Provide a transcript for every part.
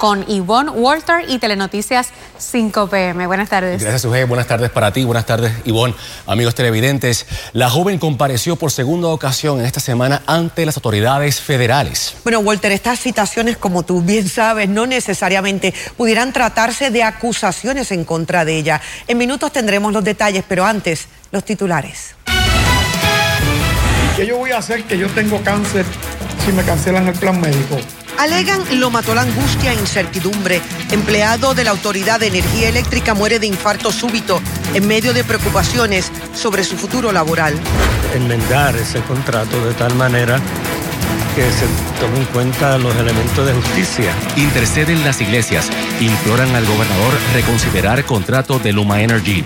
con Ivonne Walter y Telenoticias 5 PM. Buenas tardes. Gracias, Sujei. Buenas tardes para ti. Buenas tardes, Ivonne. Amigos televidentes, la joven compareció por segunda ocasión en esta semana ante las autoridades federales. Bueno, Walter, estas citaciones, como tú bien sabes, no necesariamente pudieran tratarse de acusaciones en contra de ella. En minutos tendremos los detalles, pero antes, los titulares. ¿Qué yo voy a hacer que yo tengo cáncer si me cancelan el plan médico? Alegan lo mató la angustia e incertidumbre. Empleado de la Autoridad de Energía Eléctrica muere de infarto súbito en medio de preocupaciones sobre su futuro laboral. Enmendar ese contrato de tal manera que se tomen en cuenta los elementos de justicia. Interceden las iglesias, imploran al gobernador reconsiderar contrato de Luma Energy.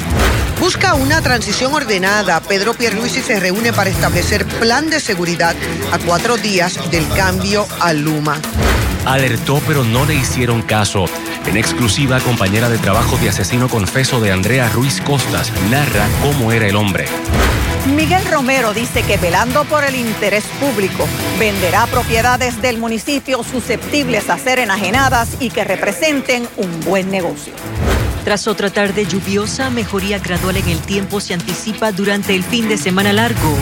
Busca una transición ordenada. Pedro Pierluisi se reúne para establecer plan de seguridad a cuatro días del cambio a Luma. Alertó pero no le hicieron caso. En exclusiva, compañera de trabajo de asesino confeso de Andrea Ruiz Costas narra cómo era el hombre. Miguel Romero dice que velando por el interés público, venderá propiedades del municipio susceptibles a ser enajenadas y que representen un buen negocio. Tras otra tarde lluviosa, mejoría gradual en el tiempo se anticipa durante el fin de semana largo.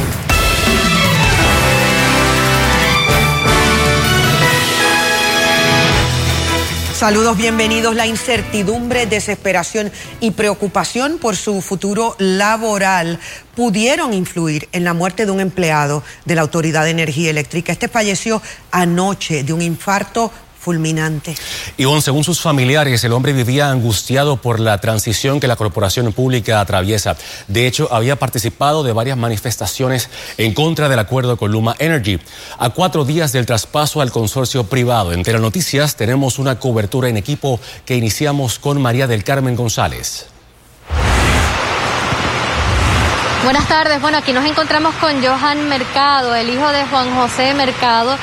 Saludos, bienvenidos. La incertidumbre, desesperación y preocupación por su futuro laboral pudieron influir en la muerte de un empleado de la Autoridad de Energía Eléctrica. Este falleció anoche de un infarto fulminante. Ivonne, según sus familiares, el hombre vivía angustiado por la transición que la corporación pública atraviesa. De hecho, había participado de varias manifestaciones en contra del acuerdo con Luma Energy. A cuatro días del traspaso al consorcio privado, en Noticias tenemos una cobertura en equipo que iniciamos con María del Carmen González. Buenas tardes. Bueno, aquí nos encontramos con Johan Mercado, el hijo de Juan José Mercado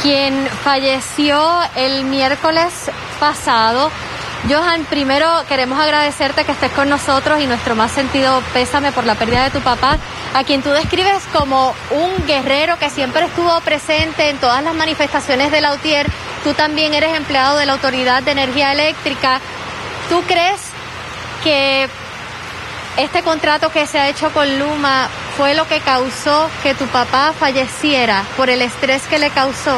quien falleció el miércoles pasado. Johan, primero queremos agradecerte que estés con nosotros y nuestro más sentido pésame por la pérdida de tu papá, a quien tú describes como un guerrero que siempre estuvo presente en todas las manifestaciones de la UTIER. Tú también eres empleado de la Autoridad de Energía Eléctrica. ¿Tú crees que este contrato que se ha hecho con Luma fue lo que causó que tu papá falleciera por el estrés que le causó?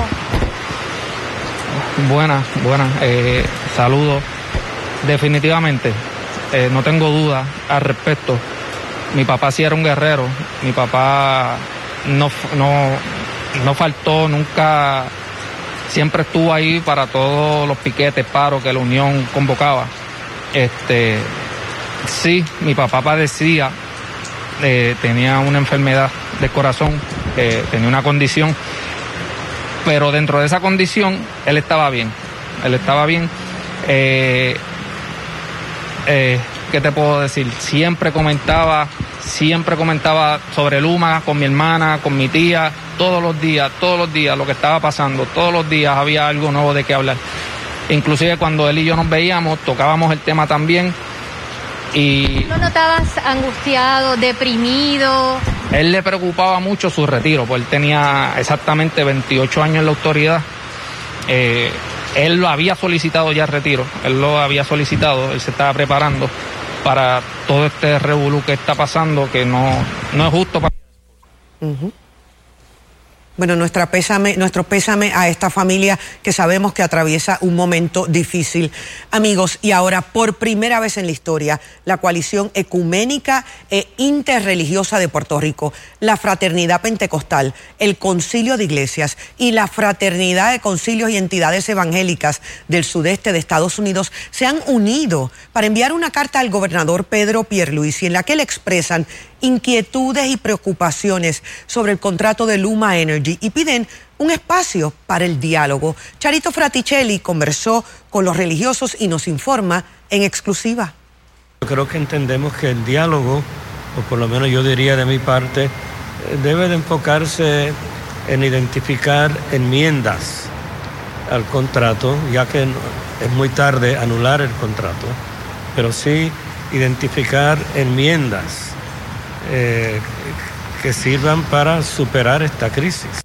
Buenas, buenas. Eh, saludos. Definitivamente, eh, no tengo duda al respecto. Mi papá sí era un guerrero. Mi papá no, no, no faltó nunca. Siempre estuvo ahí para todos los piquetes, paros que la Unión convocaba. Este, sí, mi papá padecía eh, tenía una enfermedad de corazón, eh, tenía una condición, pero dentro de esa condición él estaba bien, él estaba bien. Eh, ¿Qué te puedo decir? Siempre comentaba, siempre comentaba sobre Luma con mi hermana, con mi tía, todos los días, todos los días lo que estaba pasando, todos los días había algo nuevo de qué hablar. Inclusive cuando él y yo nos veíamos, tocábamos el tema también y ¿No notabas angustiado, deprimido? Él le preocupaba mucho su retiro, pues él tenía exactamente 28 años en la autoridad. Eh, él lo había solicitado ya retiro, él lo había solicitado, él se estaba preparando para todo este revolú que está pasando, que no, no es justo para... Bueno, nuestra pésame, nuestro pésame a esta familia que sabemos que atraviesa un momento difícil. Amigos, y ahora por primera vez en la historia, la coalición ecuménica e interreligiosa de Puerto Rico, la Fraternidad Pentecostal, el Concilio de Iglesias y la Fraternidad de Concilios y Entidades Evangélicas del sudeste de Estados Unidos se han unido para enviar una carta al gobernador Pedro Pierluisi en la que le expresan inquietudes y preocupaciones sobre el contrato de Luma Energy y piden un espacio para el diálogo. Charito Fraticelli conversó con los religiosos y nos informa en exclusiva. Yo creo que entendemos que el diálogo, o por lo menos yo diría de mi parte, debe de enfocarse en identificar enmiendas al contrato, ya que es muy tarde anular el contrato, pero sí identificar enmiendas eh, que sirvan para superar esta crisis.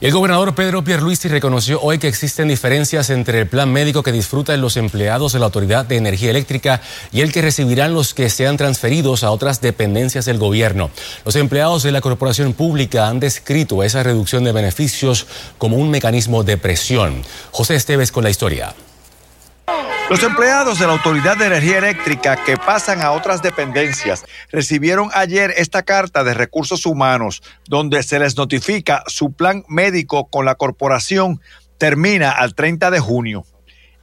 El gobernador Pedro Pierluisi reconoció hoy que existen diferencias entre el plan médico que disfrutan los empleados de la Autoridad de Energía Eléctrica y el que recibirán los que sean transferidos a otras dependencias del gobierno. Los empleados de la corporación pública han descrito esa reducción de beneficios como un mecanismo de presión. José Esteves con la historia. Los empleados de la Autoridad de Energía Eléctrica que pasan a otras dependencias recibieron ayer esta carta de recursos humanos donde se les notifica su plan médico con la corporación termina al 30 de junio.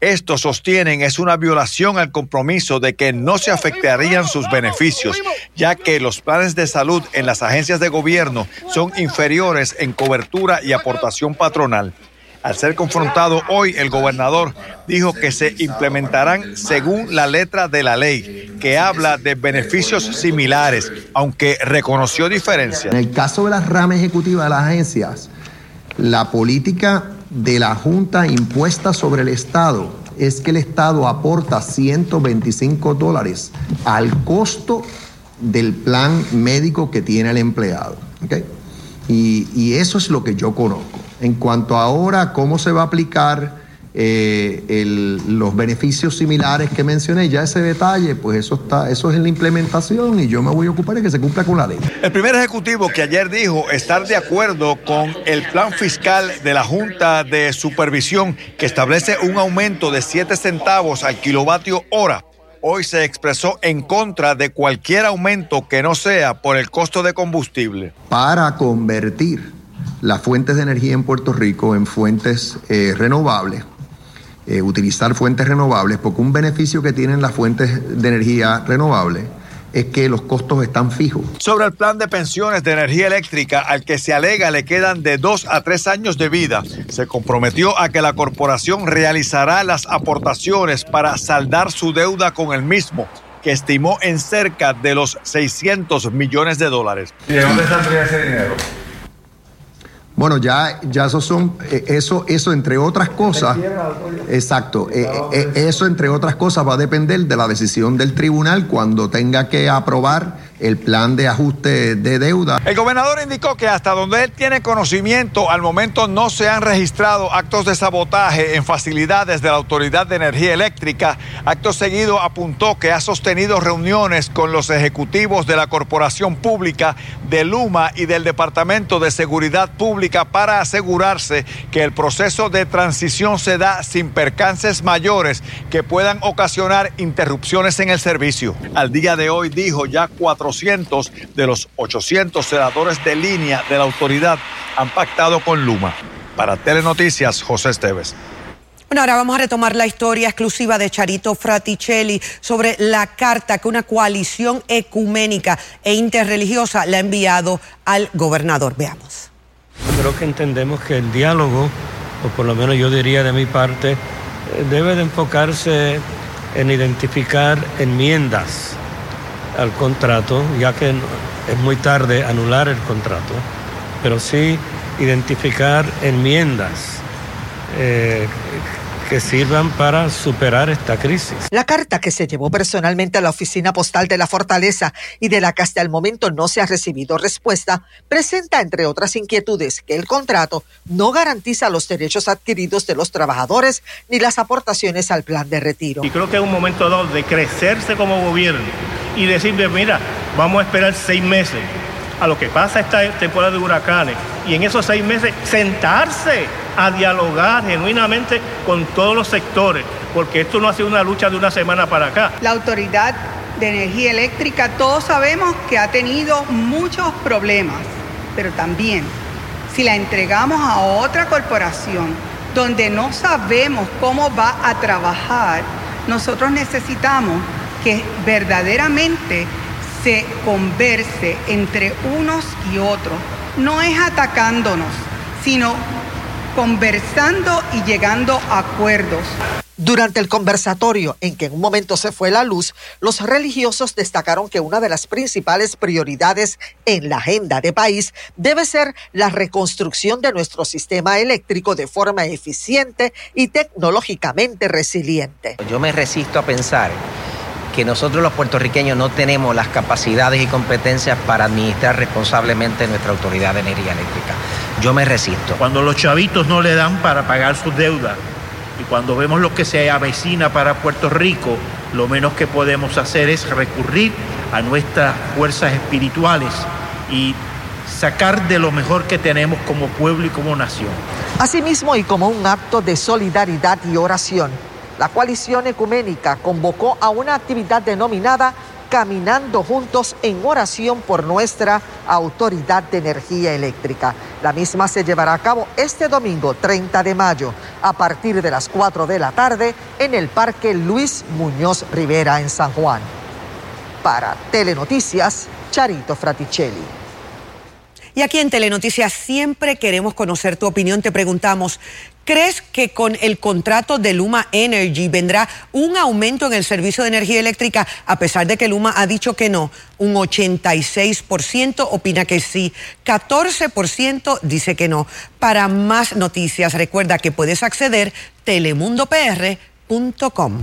Esto sostienen es una violación al compromiso de que no se afectarían sus beneficios, ya que los planes de salud en las agencias de gobierno son inferiores en cobertura y aportación patronal. Al ser confrontado hoy, el gobernador dijo que se implementarán según la letra de la ley, que habla de beneficios similares, aunque reconoció diferencias. En el caso de las ramas ejecutivas de las agencias, la política de la Junta impuesta sobre el Estado es que el Estado aporta 125 dólares al costo del plan médico que tiene el empleado. Y, y eso es lo que yo conozco. En cuanto a ahora, cómo se va a aplicar eh, los beneficios similares que mencioné, ya ese detalle, pues eso está, eso es en la implementación y yo me voy a ocupar de que se cumpla con la ley. El primer ejecutivo que ayer dijo estar de acuerdo con el plan fiscal de la Junta de Supervisión que establece un aumento de 7 centavos al kilovatio hora hoy se expresó en contra de cualquier aumento que no sea por el costo de combustible. Para convertir las fuentes de energía en Puerto Rico en fuentes eh, renovables, eh, utilizar fuentes renovables, porque un beneficio que tienen las fuentes de energía renovables es que los costos están fijos. Sobre el plan de pensiones de energía eléctrica al que se alega le quedan de dos a tres años de vida, se comprometió a que la corporación realizará las aportaciones para saldar su deuda con el mismo que estimó en cerca de los 600 millones de dólares. ¿Y de dónde saldría ese dinero? Bueno, ya, ya eso son, eh, eso, eso entre otras cosas, exacto, eh, eh, eso entre otras cosas va a depender de la decisión del tribunal cuando tenga que aprobar el plan de ajuste de deuda. El gobernador indicó que hasta donde él tiene conocimiento, al momento no se han registrado actos de sabotaje en facilidades de la Autoridad de Energía Eléctrica. Acto seguido apuntó que ha sostenido reuniones con los ejecutivos de la Corporación Pública, de Luma y del Departamento de Seguridad Pública para asegurarse que el proceso de transición se da sin percances mayores que puedan ocasionar interrupciones en el servicio. Al día de hoy dijo ya cuatro de los 800 senadores de línea de la autoridad han pactado con Luma. Para Telenoticias, José Esteves. Bueno, ahora vamos a retomar la historia exclusiva de Charito Fraticelli sobre la carta que una coalición ecuménica e interreligiosa le ha enviado al gobernador. Veamos. Creo que entendemos que el diálogo, o por lo menos yo diría de mi parte, eh, debe de enfocarse en identificar enmiendas al contrato, ya que es muy tarde anular el contrato, pero sí identificar enmiendas eh, que sirvan para superar esta crisis. La carta que se llevó personalmente a la oficina postal de la Fortaleza y de la que hasta el momento no se ha recibido respuesta, presenta, entre otras inquietudes, que el contrato no garantiza los derechos adquiridos de los trabajadores ni las aportaciones al plan de retiro. Y creo que es un momento dado de crecerse como gobierno y decirle, mira, vamos a esperar seis meses a lo que pasa esta temporada de huracanes y en esos seis meses sentarse a dialogar genuinamente con todos los sectores, porque esto no ha sido una lucha de una semana para acá. La Autoridad de Energía Eléctrica, todos sabemos que ha tenido muchos problemas, pero también si la entregamos a otra corporación donde no sabemos cómo va a trabajar, nosotros necesitamos que verdaderamente se converse entre unos y otros. No es atacándonos, sino conversando y llegando a acuerdos. Durante el conversatorio en que en un momento se fue la luz, los religiosos destacaron que una de las principales prioridades en la agenda de país debe ser la reconstrucción de nuestro sistema eléctrico de forma eficiente y tecnológicamente resiliente. Yo me resisto a pensar que nosotros los puertorriqueños no tenemos las capacidades y competencias para administrar responsablemente nuestra autoridad de energía eléctrica. yo me resisto. Cuando los chavitos no le dan para pagar sus deudas y cuando vemos lo que se avecina para Puerto Rico, lo menos que podemos hacer es recurrir a nuestras fuerzas espirituales y sacar de lo mejor que tenemos como pueblo y como nación. Asimismo, y como un acto de solidaridad y oración, la coalición ecuménica convocó a una actividad denominada Caminando Juntos en Oración por nuestra Autoridad de Energía Eléctrica. La misma se llevará a cabo este domingo 30 de mayo a partir de las 4 de la tarde en el Parque Luis Muñoz Rivera en San Juan. Para Telenoticias, Charito Fraticelli. Y aquí en Telenoticias siempre queremos conocer tu opinión. Te preguntamos, ¿crees que con el contrato de Luma Energy vendrá un aumento en el servicio de energía eléctrica a pesar de que Luma ha dicho que no? Un 86% opina que sí, 14% dice que no. Para más noticias, recuerda que puedes acceder telemundopr.com.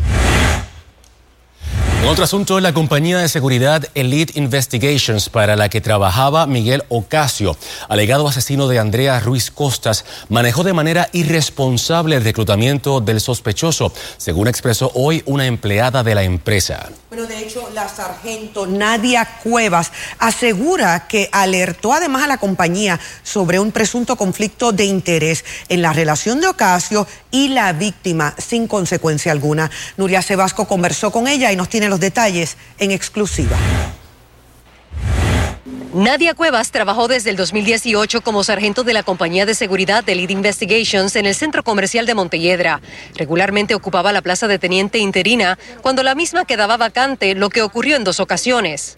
En otro asunto, la compañía de seguridad Elite Investigations, para la que trabajaba Miguel Ocasio, alegado asesino de Andrea Ruiz Costas, manejó de manera irresponsable el reclutamiento del sospechoso, según expresó hoy una empleada de la empresa. Pero de hecho, la sargento Nadia Cuevas asegura que alertó además a la compañía sobre un presunto conflicto de interés en la relación de Ocasio y la víctima sin consecuencia alguna. Nuria Sebasco conversó con ella y nos tiene los detalles en exclusiva. Nadia Cuevas trabajó desde el 2018 como sargento de la compañía de seguridad de Lead Investigations en el centro comercial de Montelledra. Regularmente ocupaba la plaza de teniente interina cuando la misma quedaba vacante, lo que ocurrió en dos ocasiones.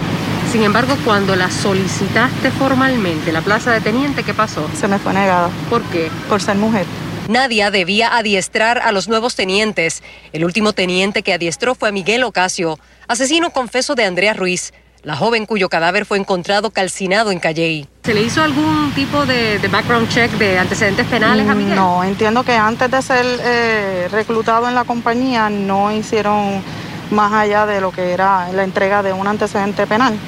Sin embargo, cuando la solicitaste formalmente, la plaza de teniente, ¿qué pasó? Se me fue negada. ¿Por qué? Por ser mujer. Nadia debía adiestrar a los nuevos tenientes. El último teniente que adiestró fue Miguel Ocasio, asesino confeso de Andrea Ruiz, la joven cuyo cadáver fue encontrado calcinado en Calley. ¿Se le hizo algún tipo de, background check de antecedentes penales a Miguel? No, entiendo que antes de ser eh, reclutado en la compañía no hicieron más allá de lo que era la entrega de un antecedente penal.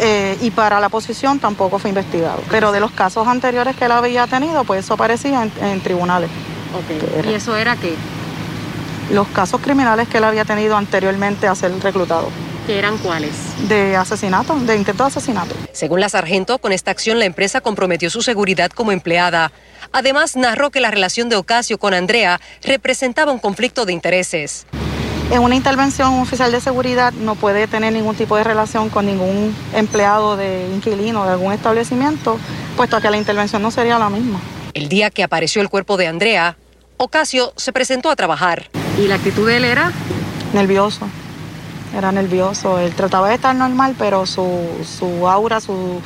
Eh, y para la posición tampoco fue investigado. Pero de los casos anteriores que él había tenido, pues eso aparecía en, tribunales. ¿Y eso era qué? Los casos criminales que él había tenido anteriormente a ser reclutado. ¿Qué eran cuáles? De asesinato, de intento de asesinato. Según la sargento, con esta acción la empresa comprometió su seguridad como empleada. Además, narró que la relación de Ocasio con Andrea representaba un conflicto de intereses. En una intervención, un oficial de seguridad no puede tener ningún tipo de relación con ningún empleado de inquilino de algún establecimiento, puesto que la intervención no sería la misma. El día que apareció el cuerpo de Andrea, Ocasio se presentó a trabajar. ¿Y la actitud de él era? Nervioso. Era nervioso. Él trataba de estar normal, pero su, su aura, su,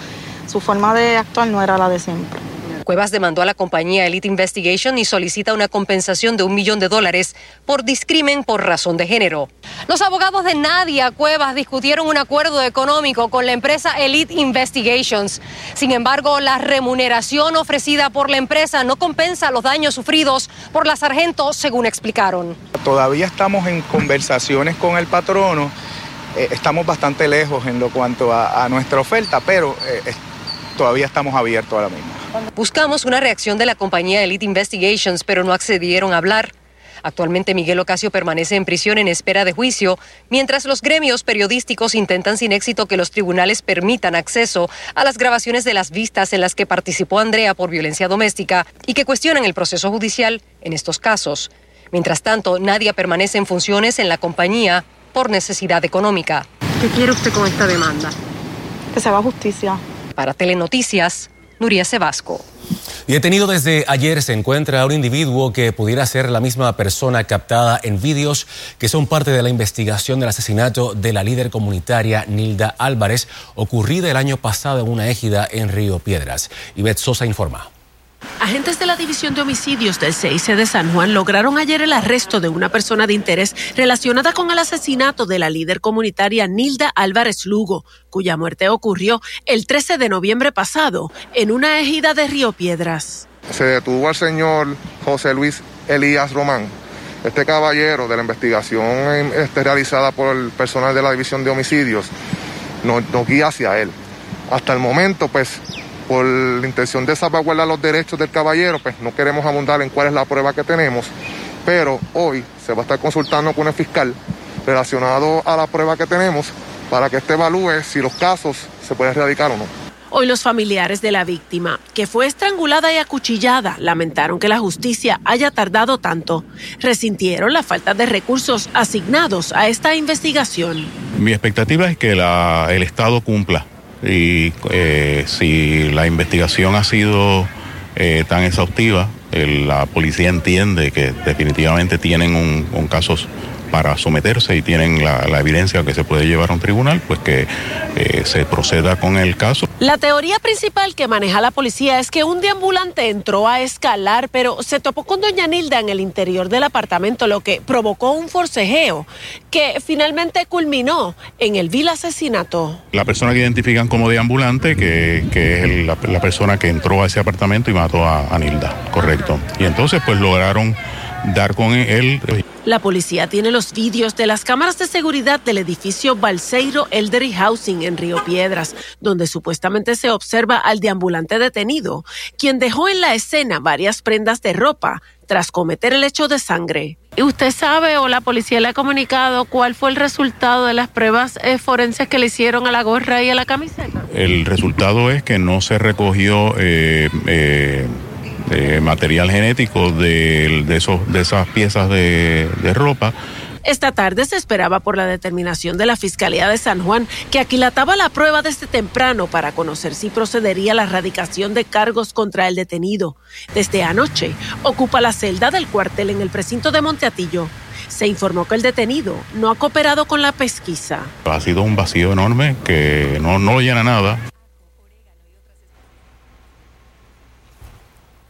su forma de actuar no era la de siempre. Cuevas demandó a la compañía Elite Investigation y solicita una compensación de un millón de dólares por discrimen por razón de género. Los abogados de Nadia Cuevas discutieron un acuerdo económico con la empresa Elite Investigations. Sin embargo, la remuneración ofrecida por la empresa no compensa los daños sufridos por la sargento, según explicaron. Todavía estamos en conversaciones con el patrono. Eh, estamos bastante lejos en lo cuanto a, nuestra oferta, pero eh, todavía estamos abiertos ahora mismo. Buscamos una reacción de la compañía Elite Investigations, pero no accedieron a hablar. Actualmente Miguel Ocasio permanece en prisión en espera de juicio, mientras los gremios periodísticos intentan sin éxito que los tribunales permitan acceso a las grabaciones de las vistas en las que participó Andrea por violencia doméstica y que cuestionan el proceso judicial en estos casos. Mientras tanto, Nadia permanece en funciones en la compañía por necesidad económica. ¿Qué quiere usted con esta demanda? Que se haga justicia. Para Telenoticias, Nuria Sebasco. Detenido desde ayer se encuentra un individuo que pudiera ser la misma persona captada en vídeos que son parte de la investigación del asesinato de la líder comunitaria Nilda Álvarez, ocurrida el año pasado en una égida en Río Piedras. Ivette Sosa informa. Agentes de la División de Homicidios del CIC de San Juan lograron ayer el arresto de una persona de interés relacionada con el asesinato de la líder comunitaria Nilda Álvarez Lugo, cuya muerte ocurrió el 13 de noviembre pasado en una ejida de Río Piedras. Se detuvo al señor José Luis Elías Román. Este caballero de la investigación este, realizada por el personal de la División de Homicidios nos, nos guía hacia él. Hasta el momento, pues, por la intención de salvaguardar los derechos del caballero, pues no queremos abundar en cuál es la prueba que tenemos, pero hoy se va a estar consultando con el fiscal relacionado a la prueba que tenemos para que éste evalúe si los casos se pueden erradicar o no. Hoy los familiares de la víctima, que fue estrangulada y acuchillada, lamentaron que la justicia haya tardado tanto. Resintieron la falta de recursos asignados a esta investigación. Mi expectativa es que el Estado cumpla y eh, si la investigación ha sido eh, tan exhaustiva, la policía entiende que definitivamente tienen un, un casos para someterse y tienen la, evidencia que se puede llevar a un tribunal, pues que eh, se proceda con el caso. La teoría principal que maneja la policía es que un deambulante entró a escalar, pero se topó con doña Nilda en el interior del apartamento, lo que provocó un forcejeo que finalmente culminó en el vil asesinato. La persona que identifican como deambulante, que, es la, persona que entró a ese apartamento y mató a, a Nilda, correcto. Y entonces pues lograron dar con él. La policía tiene los vídeos de las cámaras de seguridad del edificio Balseiro Elderly Housing en Río Piedras, donde supuestamente se observa al deambulante detenido, quien dejó en la escena varias prendas de ropa tras cometer el hecho de sangre. ¿Y usted sabe o la policía le ha comunicado cuál fue el resultado de las pruebas eh, forenses que le hicieron a la gorra y a la camiseta? El resultado es que no se recogió eh, eh, material genético de, esos, de esas piezas de, de ropa. Esta tarde se esperaba por la determinación de la Fiscalía de San Juan, que aquilataba la prueba desde temprano para conocer si procedería la erradicación de cargos contra el detenido. Desde anoche ocupa la celda del cuartel en el precinto de Monteatillo. Se informó que el detenido no ha cooperado con la pesquisa. Ha sido un vacío enorme que no, no llena nada.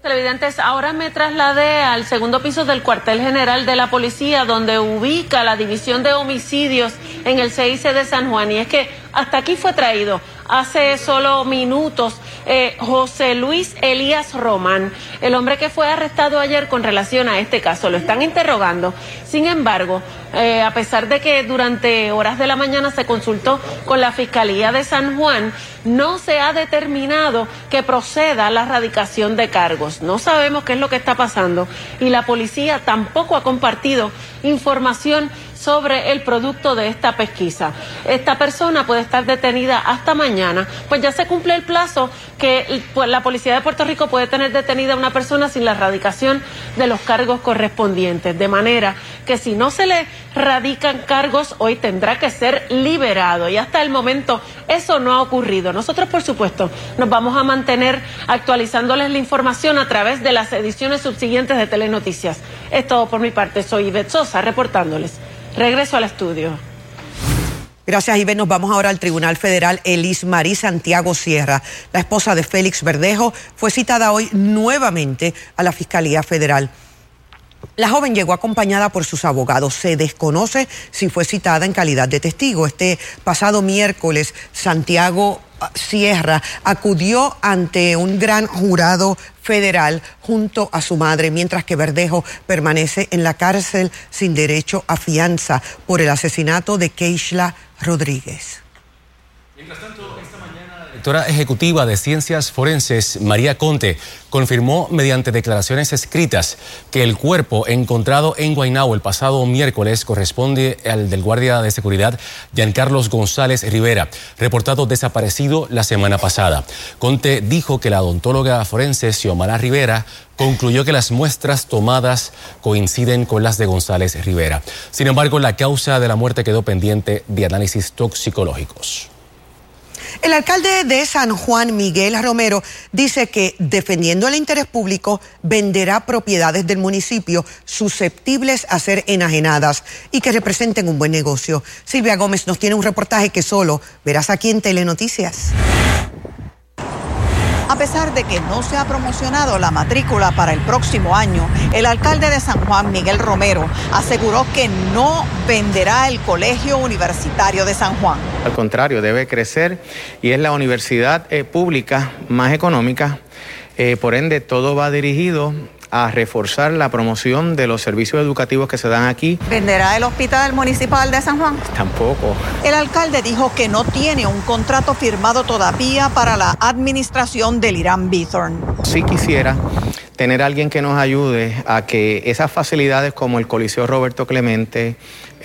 Televidentes, ahora me trasladé al segundo piso del cuartel general de la policía, donde ubica la división de homicidios en el CIC de San Juan. Y es que hasta aquí fue traído hace solo minutos eh, José Luis Elías Román, el hombre que fue arrestado ayer con relación a este caso. Lo están interrogando. Sin embargo, eh, a pesar de que durante horas de la mañana se consultó con la Fiscalía de San Juan, no se ha determinado que proceda la erradicación de cargos. No sabemos qué es lo que está pasando y la policía tampoco ha compartido información sobre el producto de esta pesquisa. Esta persona puede estar detenida hasta mañana, pues ya se cumple el plazo que pues, la Policía de Puerto Rico puede tener detenida a una persona sin la erradicación de los cargos correspondientes. De manera que si no se le radican cargos, hoy tendrá que ser liberado. Y hasta el momento eso no ha ocurrido. Nosotros, por supuesto, nos vamos a mantener actualizándoles la información a través de las ediciones subsiguientes de Telenoticias. Es todo por mi parte. Soy Ivette Sosa reportándoles. Regreso al estudio. Gracias, Ibe. Nos vamos ahora al Tribunal Federal. Elis Marí Santiago Sierra, la esposa de Félix Verdejo, fue citada hoy nuevamente a la Fiscalía Federal. La joven llegó acompañada por sus abogados. Se desconoce si fue citada en calidad de testigo. Este pasado miércoles, Santiago Sierra acudió ante un gran jurado federal junto a su madre, mientras que Verdejo permanece en la cárcel sin derecho a fianza por el asesinato de Keishla Rodríguez. Mientras tanto, directora ejecutiva de Ciencias Forenses, María Conte, confirmó mediante declaraciones escritas que el cuerpo encontrado en Guaynabo el pasado miércoles corresponde al del guardia de seguridad Giancarlos González Rivera, reportado desaparecido la semana pasada. Conte dijo que la odontóloga forense Xiomara Rivera concluyó que las muestras tomadas coinciden con las de González Rivera. Sin embargo, la causa de la muerte quedó pendiente de análisis toxicológicos. El alcalde de San Juan, Miguel Romero, dice que defendiendo el interés público venderá propiedades del municipio susceptibles a ser enajenadas y que representen un buen negocio. Silvia Gómez nos tiene un reportaje que solo verás aquí en Telenoticias. A pesar de que no se ha promocionado la matrícula para el próximo año, el alcalde de San Juan, Miguel Romero, aseguró que no venderá el Colegio Universitario de San Juan. Al contrario, debe crecer y es la universidad eh, pública más económica. Eh, por ende, todo va dirigido a reforzar la promoción de los servicios educativos que se dan aquí. ¿Venderá el Hospital Municipal de San Juan? Tampoco. El alcalde dijo que no tiene un contrato firmado todavía para la administración del Irán Bithorn. Sí quisiera tener alguien que nos ayude a que esas facilidades como el Coliseo Roberto Clemente,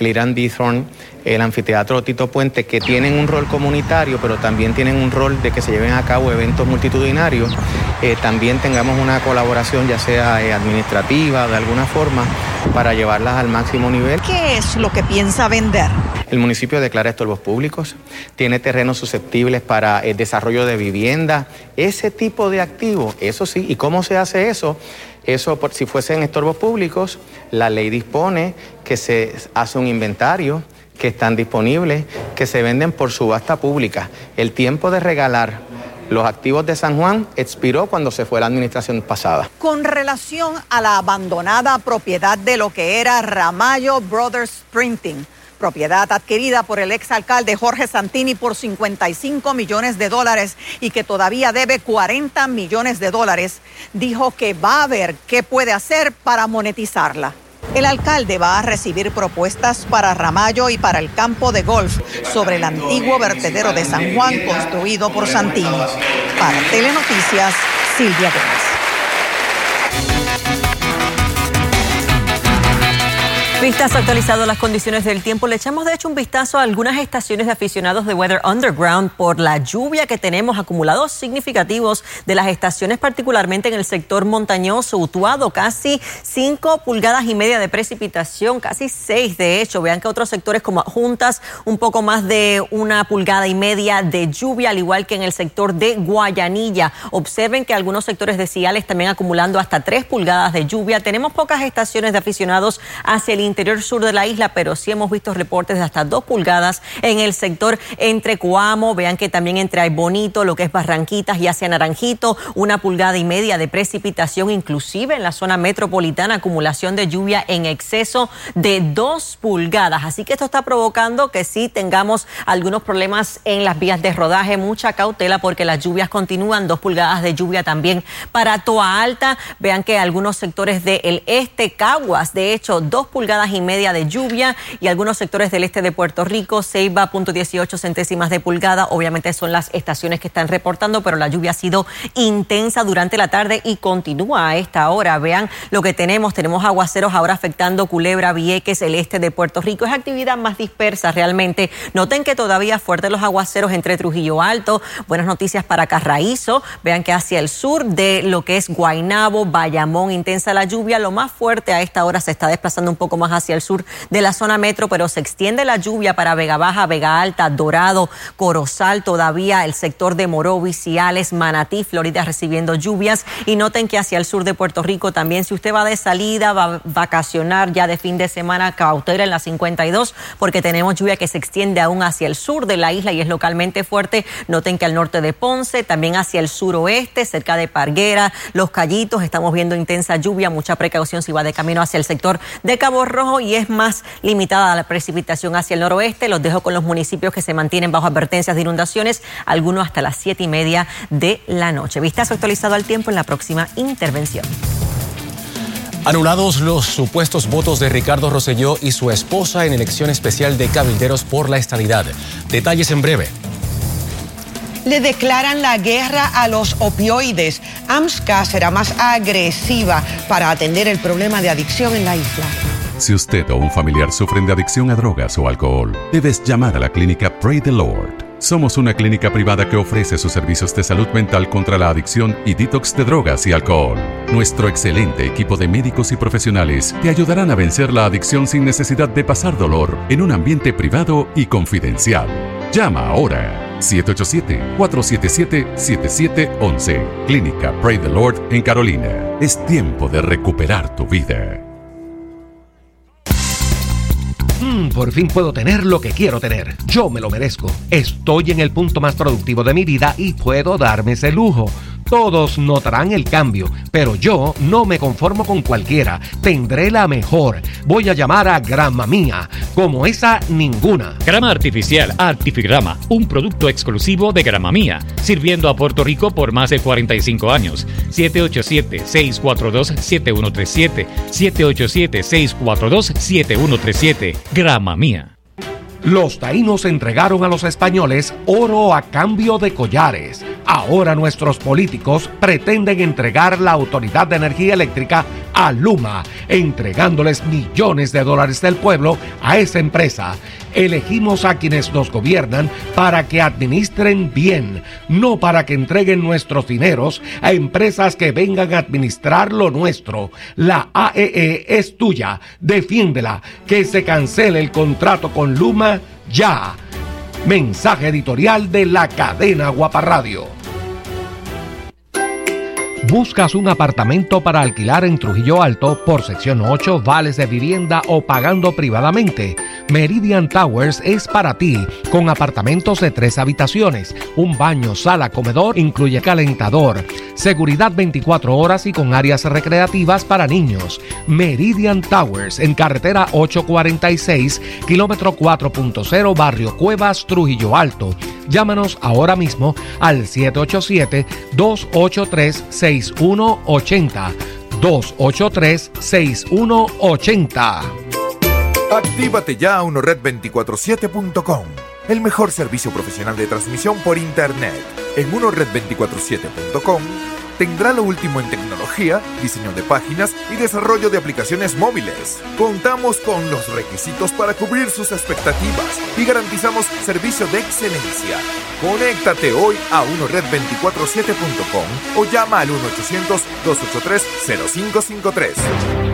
el Irán Bithorn, el anfiteatro Tito Puente, que tienen un rol comunitario, pero también tienen un rol de que se lleven a cabo eventos multitudinarios, eh, también tengamos una colaboración, ya sea eh, administrativa, de alguna forma, para llevarlas al máximo nivel. ¿Qué es lo que piensa vender? El municipio declara estorbos públicos, tiene terrenos susceptibles para el desarrollo de vivienda, ese tipo de activos, eso sí. ¿Y cómo se hace eso? Eso, por, si fuesen estorbos públicos, la ley dispone que se hace un inventario, que están disponibles, que se venden por subasta pública. El tiempo de regalar los activos de San Juan expiró cuando se fue la administración pasada. Con relación a la abandonada propiedad de lo que era Ramallo Brothers Printing, propiedad adquirida por el exalcalde Jorge Santini por 55 millones de dólares y que todavía debe 40 millones de dólares, dijo que va a ver qué puede hacer para monetizarla. El alcalde va a recibir propuestas para Ramallo y para el campo de golf sobre el antiguo vertedero de San Juan construido por Santini. Para Telenoticias, Silvia Gómez. Vistas actualizado las condiciones del tiempo. Le echamos de hecho un vistazo a algunas estaciones de aficionados de Weather Underground por la lluvia que tenemos, acumulados significativos de las estaciones, particularmente en el sector montañoso, Utuado, casi 5 pulgadas y media de precipitación, casi 6 de hecho. Vean que otros sectores como Juntas, un poco más de una pulgada y media de lluvia, al igual que en el sector de Guayanilla. Observen que algunos sectores de Ciales también acumulando hasta 3 pulgadas de lluvia. Tenemos pocas estaciones de aficionados hacia el interior sur de la isla, pero sí hemos visto reportes de hasta dos pulgadas en el sector entre Coamo, vean que también entre Bonito, lo que es Barranquitas y hacia Naranjito, una pulgada y media de precipitación, inclusive en la zona metropolitana, acumulación de lluvia en exceso de dos pulgadas. Así que esto está provocando que sí tengamos algunos problemas en las vías de rodaje, mucha cautela porque las lluvias continúan, dos pulgadas de lluvia también para Toa Alta. Vean que algunos sectores del este, Caguas, de hecho, dos pulgadas y media de lluvia y algunos sectores del este de Puerto Rico, Ceiba, punto 18 centésimas de pulgada. Obviamente son las estaciones que están reportando, pero la lluvia ha sido intensa durante la tarde y continúa a esta hora. Vean lo que tenemos. Tenemos aguaceros ahora afectando Culebra, Vieques, el este de Puerto Rico. Es actividad más dispersa realmente. Noten que todavía fuertes los aguaceros entre Trujillo Alto. Buenas noticias para Carraízo. Vean que hacia el sur de lo que es Guainabo, Bayamón, intensa la lluvia. Lo más fuerte a esta hora se está desplazando un poco más hacia el sur de la zona metro, pero se extiende la lluvia para Vega Baja, Vega Alta, Dorado, Corozal, todavía el sector de Morovis, Ciales, Manatí, Florida recibiendo lluvias. Y noten que hacia el sur de Puerto Rico también, si usted va de salida, va a vacacionar ya de fin de semana, cautela en la 52, porque tenemos lluvia que se extiende aún hacia el sur de la isla y es localmente fuerte. Noten que al norte de Ponce, también hacia el suroeste, cerca de Parguera, Los Callitos, estamos viendo intensa lluvia, mucha precaución si va de camino hacia el sector de Cabo Rojo y es más limitada la precipitación hacia el noroeste. Los dejo con los municipios que se mantienen bajo advertencias de inundaciones, algunos hasta las siete y media de la noche. Vistazo actualizado al tiempo en la próxima intervención. Anulados los supuestos votos de Ricardo Rosselló y su esposa en elección especial de cabilderos por la estabilidad. Detalles en breve. Le declaran la guerra a los opioides. AMSCA será más agresiva para atender el problema de adicción en la isla. Si usted o un familiar sufren de adicción a drogas o alcohol, debes llamar a la clínica Pray the Lord. Somos una clínica privada que ofrece sus servicios de salud mental contra la adicción y detox de drogas y alcohol. Nuestro excelente equipo de médicos y profesionales te ayudarán a vencer la adicción sin necesidad de pasar dolor en un ambiente privado y confidencial. Llama ahora 787-477-7711. Clínica Pray the Lord en Carolina. Es tiempo de recuperar tu vida. Mm, por fin puedo tener lo que quiero tener. Yo me lo merezco. Estoy en el punto más productivo de mi vida y puedo darme ese lujo. Todos notarán el cambio, pero yo no me conformo con cualquiera. Tendré la mejor. Voy a llamar a Grama Mía, como esa ninguna. Grama artificial Artifigrama, un producto exclusivo de Grama Mía, sirviendo a Puerto Rico por más de 45 años. 787-642-7137. 787-642-7137. Grama Mía. Los taínos entregaron a los españoles oro a cambio de collares. Ahora nuestros políticos pretenden entregar la Autoridad de Energía Eléctrica a Luma, entregándoles millones de dólares del pueblo a esa empresa. Elegimos a quienes nos gobiernan para que administren bien, no para que entreguen nuestros dineros a empresas que vengan a administrar lo nuestro. La AEE es tuya, defiéndela, que se cancele el contrato con Luma ya. Mensaje editorial de la cadena Guaparradio. ¿Buscas un apartamento para alquilar en Trujillo Alto por sección 8, vales de vivienda o pagando privadamente? Meridian Towers es para ti, con apartamentos de tres habitaciones, un baño, sala, comedor, incluye calentador, seguridad 24 horas y con áreas recreativas para niños. Meridian Towers en carretera 846, kilómetro 4.0, barrio Cuevas, Trujillo Alto. Llámanos ahora mismo al 787-283-6180. 283-6180. Actívate ya a unored247.com, el mejor servicio profesional de transmisión por Internet. En unored247.com tendrá lo último en tecnología, diseño de páginas y desarrollo de aplicaciones móviles. Contamos con los requisitos para cubrir sus expectativas y garantizamos servicio de excelencia. Conéctate hoy a 1red247.com o llama al 1-800-283-0553.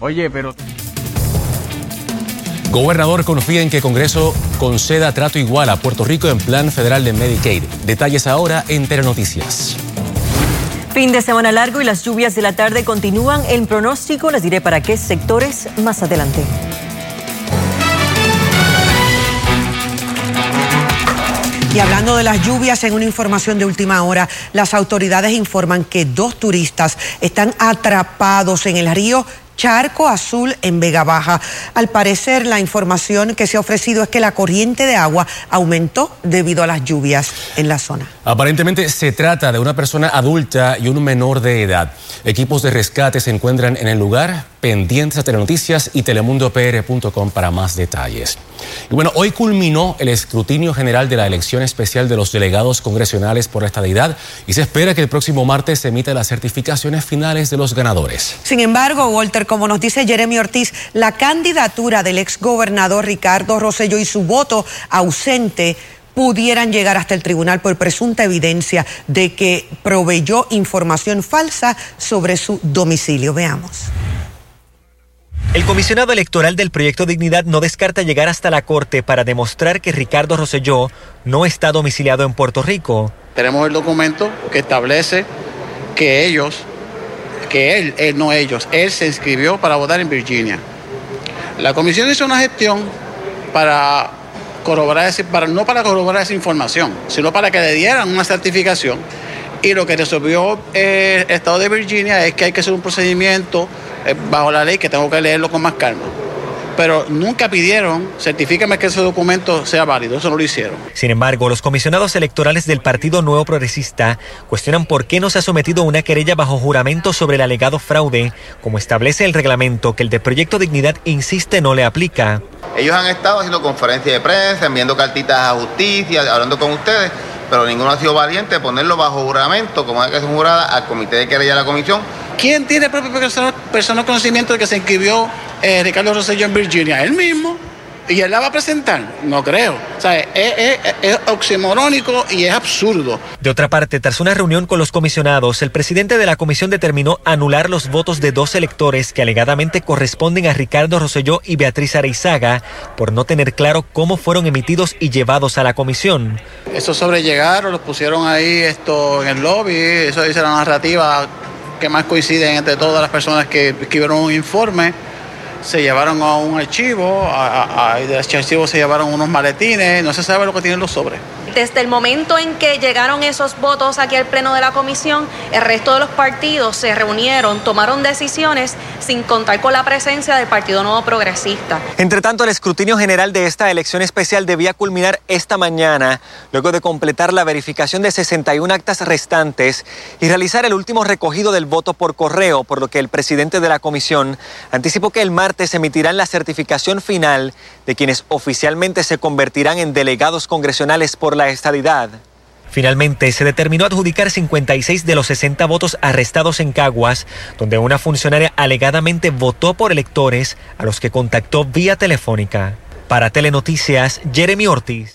Oye, pero. Gobernador confía en que Congreso conceda trato igual a Puerto Rico en plan federal de Medicaid. Detalles ahora en Telenoticias. Fin de semana largo y las lluvias de la tarde continúan. El pronóstico les diré para qué sectores más adelante. Y hablando de las lluvias, en una información de última hora, las autoridades informan que dos turistas están atrapados en el río Charco Azul en Vega Baja. Al parecer, la información que se ha ofrecido es que la corriente de agua aumentó debido a las lluvias en la zona. Aparentemente se trata de una persona adulta y un menor de edad. Equipos de rescate se encuentran en el lugar, pendientes a Telenoticias y telemundopr.com para más detalles. Y bueno, hoy culminó el escrutinio general de la elección especial de los delegados congresionales por la estadidad y se espera que el próximo martes se emita las certificaciones finales de los ganadores. Sin embargo, Walter, como nos dice Jeremy Ortiz, la candidatura del exgobernador Ricardo Rosselló y su voto ausente pudieran llegar hasta el tribunal por presunta evidencia de que proveyó información falsa sobre su domicilio. Veamos. El comisionado electoral del proyecto Dignidad no descarta llegar hasta la corte para demostrar que Ricardo Rosselló no está domiciliado en Puerto Rico. Tenemos el documento que establece que ellos, que él, él no ellos, él se inscribió para votar en Virginia. La comisión hizo una gestión para corroborar, ese, para, no para corroborar esa información, sino para que le dieran una certificación. Y lo que resolvió eh, el Estado de Virginia es que hay que hacer un procedimiento eh, bajo la ley que tengo que leerlo con más calma. pero nunca pidieron, certifícame que ese documento sea válido, eso no lo hicieron. Sin embargo, los comisionados electorales del Partido Nuevo Progresista cuestionan por qué no se ha sometido una querella bajo juramento sobre el alegado fraude, como establece el reglamento que el de Proyecto Dignidad insiste no le aplica. Ellos han estado haciendo conferencias de prensa, enviando cartitas a justicia, hablando con ustedes, pero ninguno ha sido valiente de ponerlo bajo juramento, como es que es jurada, al comité de querella de la comisión. ¿Quién tiene propio personal, personal conocimiento de que se inscribió eh, Ricardo Rosselló en Virginia? Él mismo. ¿Y él la va a presentar? No creo. O sea, es, es, es, oximorónico y es absurdo. De otra parte, tras una reunión con los comisionados, el presidente de la comisión determinó anular los votos de dos electores que alegadamente corresponden a Ricardo Rosselló y Beatriz Areizaga por no tener claro cómo fueron emitidos y llevados a la comisión. Eso sobrellegaron, los pusieron ahí esto en el lobby, eso dice la narrativa que más coinciden entre todas las personas que escribieron un informe se llevaron a un archivo, a, a, de ese archivo se llevaron unos maletines, no se sabe lo que tienen los sobres. Desde el momento en que llegaron esos votos aquí al pleno de la comisión, el resto de los partidos se reunieron, tomaron decisiones sin contar con la presencia del Partido Nuevo Progresista. Entre tanto, el escrutinio general de esta elección especial debía culminar esta mañana, luego de completar la verificación de 61 actas restantes y realizar el último recogido del voto por correo, por lo que el presidente de la comisión anticipó que el martes emitirán la certificación final de quienes oficialmente se convertirán en delegados congresionales por Finalmente, se determinó adjudicar 56 de los 60 votos arrestados en Caguas, donde una funcionaria alegadamente votó por electores a los que contactó vía telefónica. Para Telenoticias, Jeremy Ortiz.